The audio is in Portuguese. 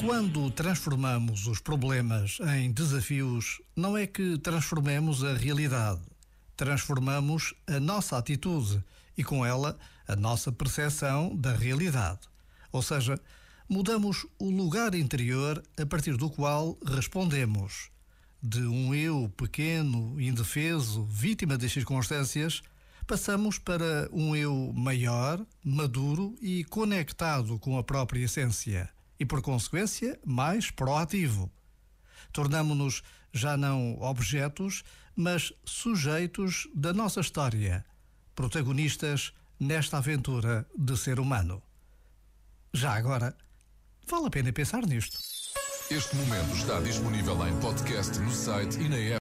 Quando transformamos os problemas em desafios, não é que transformemos a realidade. Transformamos a nossa atitude e, com ela, a nossa percepção da realidade. Ou seja, mudamos o lugar interior a partir do qual respondemos. De um eu pequeno, indefeso, vítima das circunstâncias, passamos para um eu maior, maduro e conectado com a própria essência e, por consequência, mais proativo. Tornamo-nos já não objetos, mas sujeitos da nossa história, protagonistas nesta aventura de ser humano. Já agora, vale a pena pensar nisto. Este momento está disponível em podcast no site e na app.